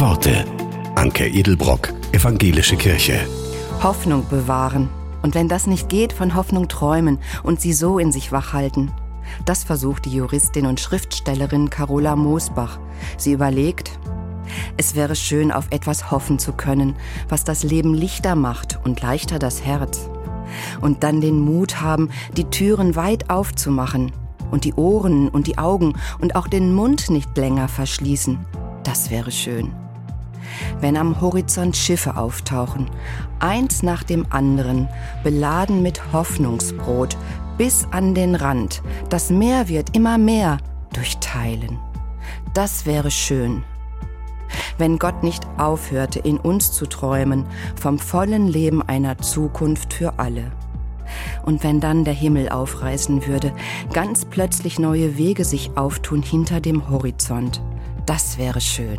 Worte. Anke Edelbrock, Evangelische Kirche. Hoffnung bewahren. Und wenn das nicht geht, von Hoffnung träumen und sie so in sich wachhalten. Das versucht die Juristin und Schriftstellerin Carola Moosbach. Sie überlegt, es wäre schön, auf etwas hoffen zu können, was das Leben lichter macht und leichter das Herz. Und dann den Mut haben, die Türen weit aufzumachen und die Ohren und die Augen und auch den Mund nicht länger verschließen. Das wäre schön. Wenn am Horizont Schiffe auftauchen, eins nach dem anderen, beladen mit Hoffnungsbrot, bis an den Rand, das Meer wird immer mehr durchteilen. Das wäre schön wenn Gott nicht aufhörte, in uns zu träumen vom vollen Leben einer Zukunft für alle. Und wenn dann der Himmel aufreißen würde, ganz plötzlich neue Wege sich auftun hinter dem Horizont, das wäre schön.